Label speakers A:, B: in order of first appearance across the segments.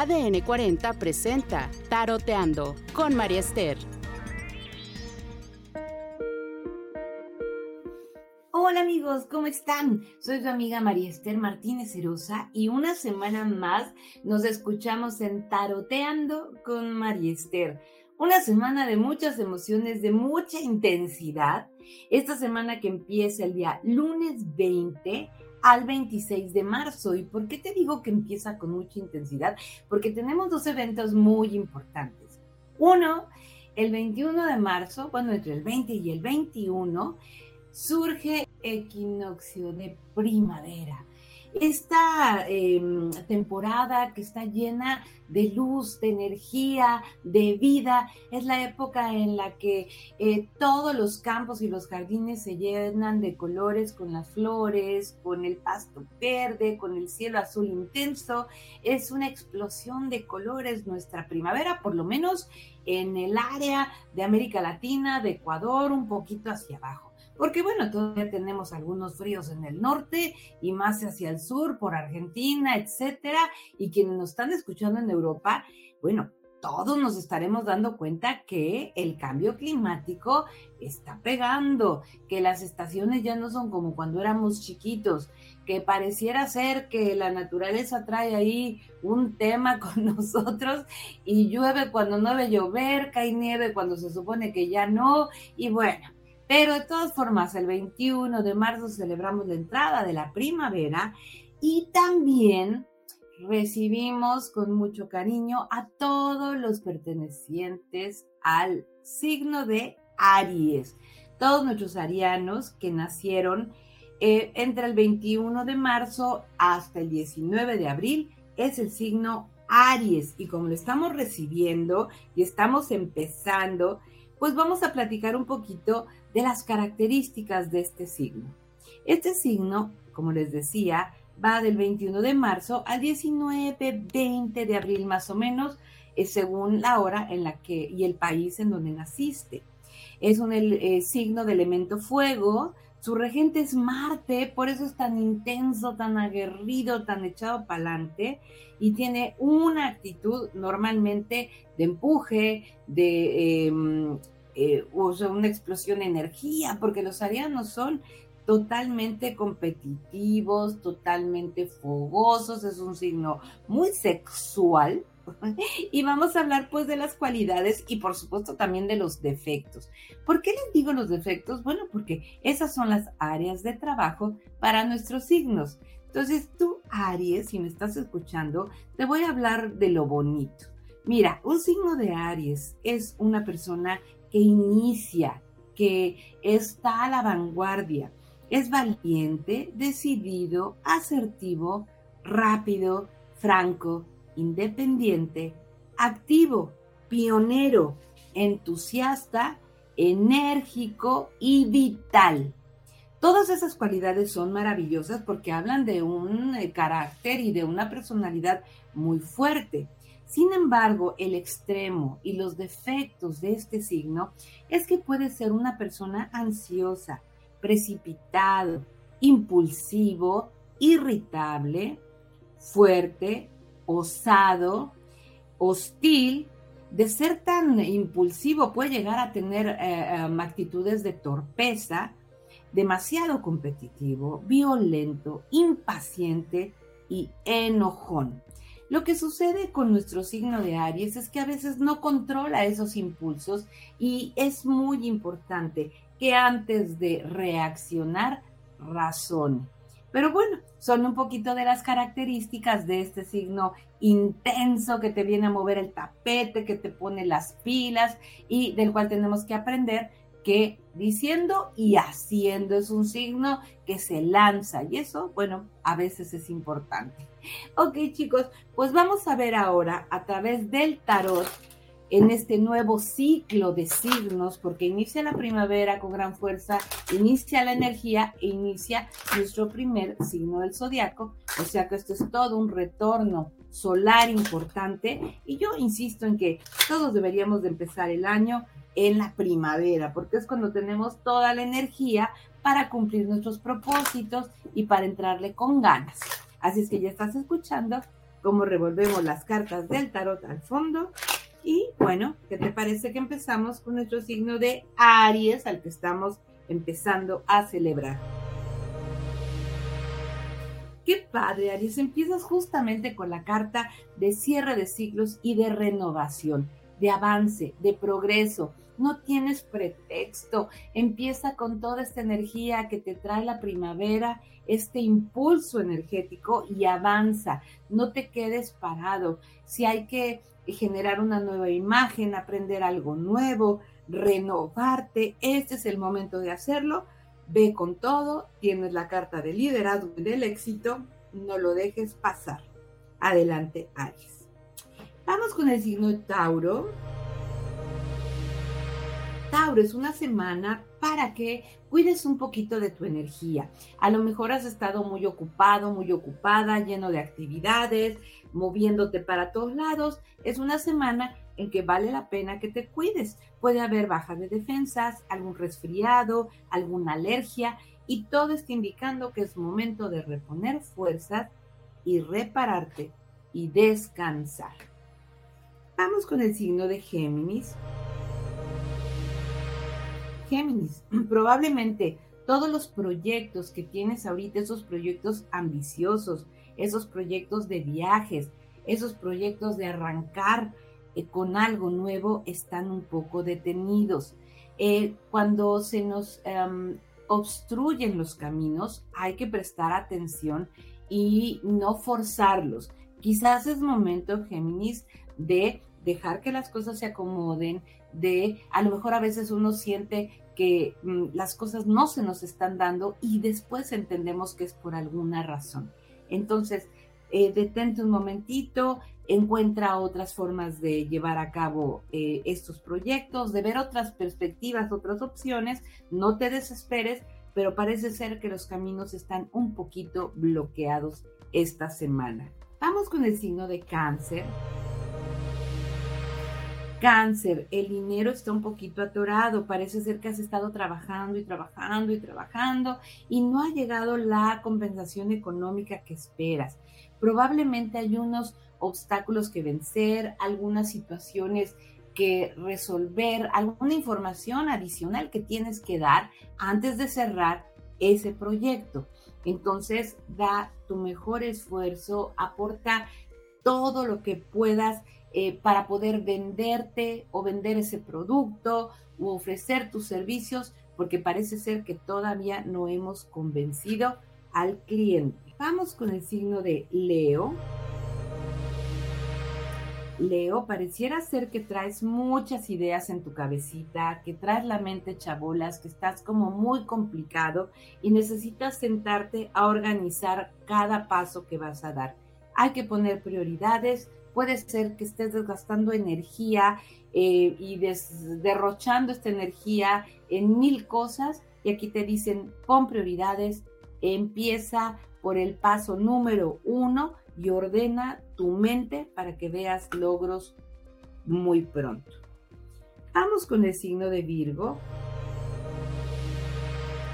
A: ADN 40 presenta Taroteando con María Esther.
B: Hola amigos, ¿cómo están? Soy su amiga María Esther Martínez Herosa y una semana más nos escuchamos en Taroteando con María Esther. Una semana de muchas emociones, de mucha intensidad. Esta semana que empieza el día lunes 20 al 26 de marzo. ¿Y por qué te digo que empieza con mucha intensidad? Porque tenemos dos eventos muy importantes. Uno, el 21 de marzo, bueno, entre el 20 y el 21, surge equinoccio de primavera esta em, temporada que está llena de luz, de energía, de vida, es la época en la que eh, todos los campos y los jardines se llenan de colores con las flores, con el pasto verde, con el cielo azul intenso. Es una explosión de colores nuestra primavera, por lo menos en el área de América Latina, de Ecuador, un poquito hacia abajo porque bueno, todavía tenemos algunos fríos en el norte y más hacia el sur, por Argentina, etcétera, y quienes nos están escuchando en Europa, bueno, todos nos estaremos dando cuenta que el cambio climático está pegando, que las estaciones ya no son como cuando éramos chiquitos, que pareciera ser que la naturaleza trae ahí un tema con nosotros y llueve cuando no debe llover, cae nieve cuando se supone que ya no, y bueno, pero de todas formas, el 21 de marzo celebramos la entrada de la primavera y también recibimos con mucho cariño a todos los pertenecientes al signo de Aries. Todos nuestros arianos que nacieron eh, entre el 21 de marzo hasta el 19 de abril es el signo Aries. Y como lo estamos recibiendo y estamos empezando, pues vamos a platicar un poquito de las características de este signo. Este signo, como les decía, va del 21 de marzo al 19, 20 de abril más o menos, es según la hora en la que y el país en donde naciste. Es un eh, signo de elemento fuego, su regente es Marte, por eso es tan intenso, tan aguerrido, tan echado para adelante y tiene una actitud normalmente de empuje, de em, eh, una explosión de energía, porque los arianos son totalmente competitivos, totalmente fogosos, es un signo muy sexual. Y vamos a hablar pues de las cualidades y por supuesto también de los defectos. ¿Por qué les digo los defectos? Bueno, porque esas son las áreas de trabajo para nuestros signos. Entonces tú, Aries, si me estás escuchando, te voy a hablar de lo bonito. Mira, un signo de Aries es una persona que inicia, que está a la vanguardia. Es valiente, decidido, asertivo, rápido, franco, independiente, activo, pionero, entusiasta, enérgico y vital. Todas esas cualidades son maravillosas porque hablan de un eh, carácter y de una personalidad muy fuerte. Sin embargo, el extremo y los defectos de este signo es que puede ser una persona ansiosa, precipitado, impulsivo, irritable, fuerte, osado, hostil. De ser tan impulsivo puede llegar a tener eh, em, actitudes de torpeza, demasiado competitivo, violento, impaciente y enojón. Lo que sucede con nuestro signo de Aries es que a veces no controla esos impulsos y es muy importante que antes de reaccionar razone. Pero bueno, son un poquito de las características de este signo intenso que te viene a mover el tapete, que te pone las pilas y del cual tenemos que aprender que diciendo y haciendo es un signo que se lanza y eso, bueno, a veces es importante. Ok chicos, pues vamos a ver ahora a través del tarot en este nuevo ciclo de signos, porque inicia la primavera con gran fuerza, inicia la energía e inicia nuestro primer signo del zodiaco. O sea que esto es todo un retorno solar importante. Y yo insisto en que todos deberíamos de empezar el año en la primavera, porque es cuando tenemos toda la energía para cumplir nuestros propósitos y para entrarle con ganas. Así es que ya estás escuchando cómo revolvemos las cartas del tarot al fondo. Y bueno, ¿qué te parece que empezamos con nuestro signo de Aries, al que estamos empezando a celebrar? Qué padre, Aries. Empiezas justamente con la carta de cierre de ciclos y de renovación, de avance, de progreso. No tienes pretexto. Empieza con toda esta energía que te trae la primavera, este impulso energético y avanza. No te quedes parado. Si hay que generar una nueva imagen, aprender algo nuevo, renovarte, este es el momento de hacerlo. Ve con todo, tienes la carta de liderazgo y del éxito, no lo dejes pasar. Adelante, Aries. Vamos con el signo Tauro. Tauro es una semana para que cuides un poquito de tu energía. A lo mejor has estado muy ocupado, muy ocupada, lleno de actividades, moviéndote para todos lados. Es una semana en que vale la pena que te cuides. Puede haber baja de defensas, algún resfriado, alguna alergia y todo está indicando que es momento de reponer fuerzas y repararte y descansar. Vamos con el signo de Géminis. Géminis, probablemente todos los proyectos que tienes ahorita, esos proyectos ambiciosos, esos proyectos de viajes, esos proyectos de arrancar eh, con algo nuevo, están un poco detenidos. Eh, cuando se nos em, obstruyen los caminos, hay que prestar atención y no forzarlos. Quizás es momento, Géminis, de dejar que las cosas se acomoden, de a lo mejor a veces uno siente que mm, las cosas no se nos están dando y después entendemos que es por alguna razón. Entonces, eh, detente un momentito, encuentra otras formas de llevar a cabo eh, estos proyectos, de ver otras perspectivas, otras opciones, no te desesperes, pero parece ser que los caminos están un poquito bloqueados esta semana. Vamos con el signo de cáncer. Cáncer, el dinero está un poquito atorado, parece ser que has estado trabajando y trabajando y trabajando y no ha llegado la compensación económica que esperas. Probablemente hay unos obstáculos que vencer, algunas situaciones que resolver, alguna información adicional que tienes que dar antes de cerrar ese proyecto. Entonces, da tu mejor esfuerzo, aporta todo lo que puedas eh, para poder venderte o vender ese producto o ofrecer tus servicios, porque parece ser que todavía no hemos convencido al cliente. Vamos con el signo de Leo. Leo, pareciera ser que traes muchas ideas en tu cabecita, que traes la mente chabolas, que estás como muy complicado y necesitas sentarte a organizar cada paso que vas a dar. Hay que poner prioridades, puede ser que estés desgastando energía eh, y derrochando esta energía en mil cosas y aquí te dicen pon prioridades, empieza por el paso número uno y ordena tu mente para que veas logros muy pronto. Vamos con el signo de Virgo.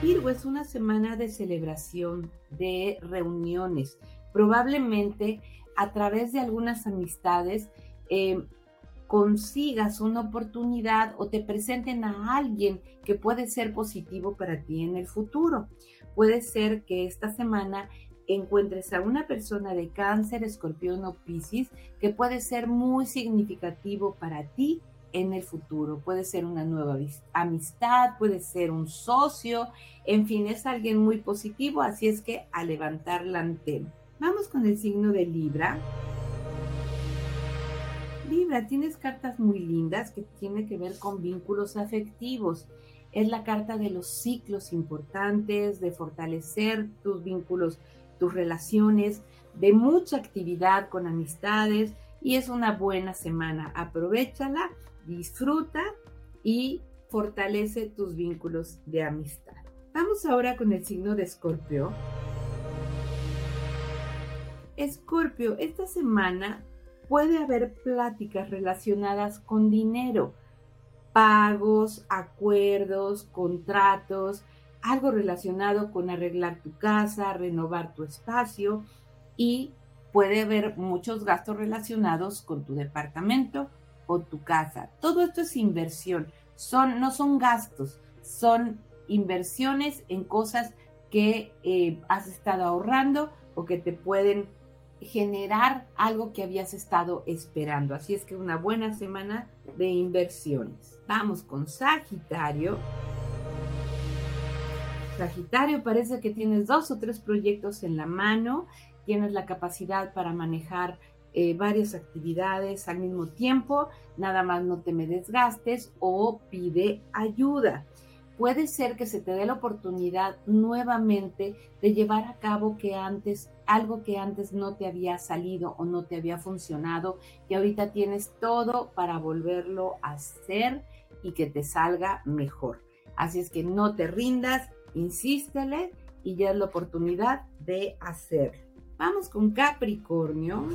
B: Virgo es una semana de celebración, de reuniones. Probablemente a través de algunas amistades eh, consigas una oportunidad o te presenten a alguien que puede ser positivo para ti en el futuro. Puede ser que esta semana encuentres a una persona de cáncer, escorpión o piscis que puede ser muy significativo para ti en el futuro. Puede ser una nueva amistad, puede ser un socio, en fin, es alguien muy positivo, así es que a levantar la antena. Vamos con el signo de Libra. Libra, tienes cartas muy lindas que tienen que ver con vínculos afectivos. Es la carta de los ciclos importantes, de fortalecer tus vínculos, tus relaciones, de mucha actividad con amistades y es una buena semana. Aprovechala, disfruta y fortalece tus vínculos de amistad. Vamos ahora con el signo de Escorpio. Escorpio, esta semana puede haber pláticas relacionadas con dinero, pagos, acuerdos, contratos, algo relacionado con arreglar tu casa, renovar tu espacio y puede haber muchos gastos relacionados con tu departamento o tu casa. Todo esto es inversión. Son, no son gastos, son inversiones en cosas que eh, has estado ahorrando o que te pueden generar algo que habías estado esperando. Así es que una buena semana de inversiones. Vamos con Sagitario. Sagitario, parece que tienes dos o tres proyectos en la mano, tienes la capacidad para manejar eh, varias actividades al mismo tiempo, nada más no te me desgastes o pide ayuda puede ser que se te dé la oportunidad nuevamente de llevar a cabo que antes algo que antes no te había salido o no te había funcionado y ahorita tienes todo para volverlo a hacer y que te salga mejor. Así es que no te rindas, insístele y ya es la oportunidad de hacerlo. Vamos con Capricornio.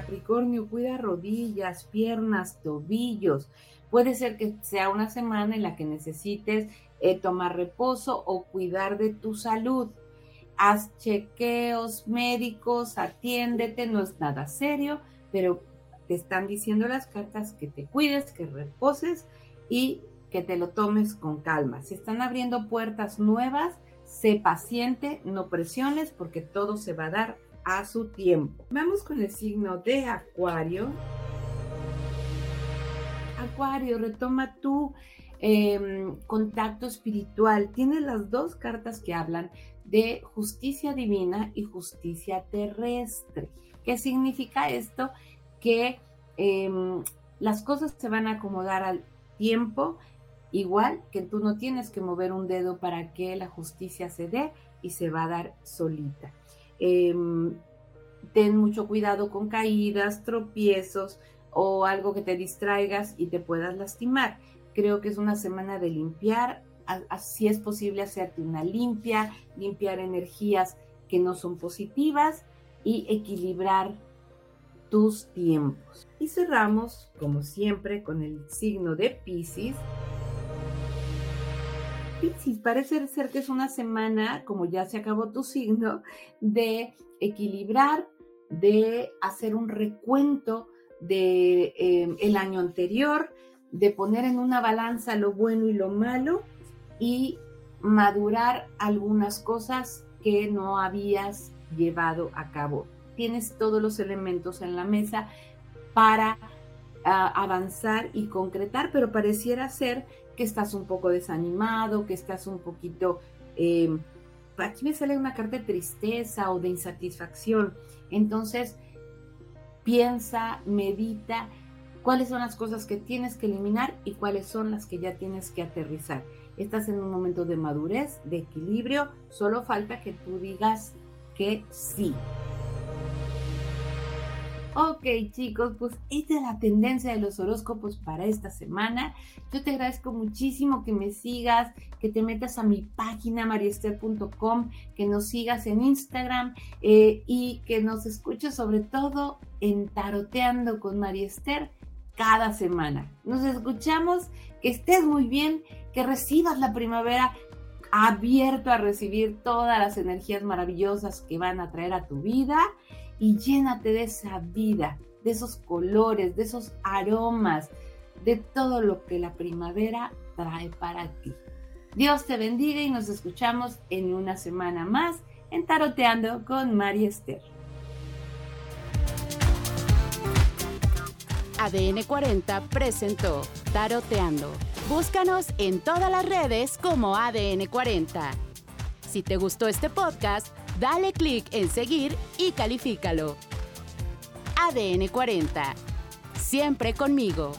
B: Capricornio, cuida rodillas, piernas, tobillos. Puede ser que sea una semana en la que necesites eh, tomar reposo o cuidar de tu salud. Haz chequeos médicos, atiéndete, no es nada serio, pero te están diciendo las cartas que te cuides, que reposes y que te lo tomes con calma. Si están abriendo puertas nuevas, sé paciente, no presiones porque todo se va a dar a su tiempo. Vamos con el signo de Acuario. Acuario, retoma tu em, contacto espiritual. Tiene las dos cartas que hablan de justicia divina y justicia terrestre. ¿Qué significa esto? Que em, las cosas se van a acomodar al tiempo, igual que tú no tienes que mover un dedo para que la justicia se dé y se va a dar solita. Em, ten mucho cuidado con caídas, tropiezos, o algo que te distraigas y te puedas lastimar. Creo que es una semana de limpiar, así es posible hacerte una limpia, limpiar energías que no son positivas y equilibrar tus tiempos. Y cerramos, como siempre, con el signo de Pisces. Parece ser que es una semana, como ya se acabó tu signo, de equilibrar, de hacer un recuento de em, el año anterior, de poner en una balanza lo bueno y lo malo y madurar algunas cosas que no habías llevado a cabo. Tienes todos los elementos en la mesa para ah, avanzar y concretar, pero pareciera ser que estás un poco desanimado, que estás un poquito... Em, aquí me sale una carta de tristeza o de insatisfacción. Entonces, piensa, medita cuáles son las cosas que tienes que eliminar y cuáles son las que ya tienes que aterrizar. Estás en un momento de madurez, de equilibrio, solo falta que tú digas que sí. Ok chicos, pues esta es la tendencia de los horóscopos para esta semana. Yo te agradezco muchísimo que me sigas, que te metas a mi página mariester.com, que nos sigas en Instagram eh, y que nos escuches sobre todo en Taroteando con Mariester cada semana. Nos escuchamos, que estés muy bien, que recibas la primavera abierto a recibir todas las energías maravillosas que van a traer a tu vida y llénate de esa vida, de esos colores, de esos aromas, de todo lo que la primavera trae para ti. Dios te bendiga y nos escuchamos en una semana más en Taroteando con María Esther.
A: ADN 40 presentó Taroteando. Búscanos en todas las redes como ADN 40. Si te gustó este podcast, dale clic en seguir y califícalo. ADN 40. Siempre conmigo.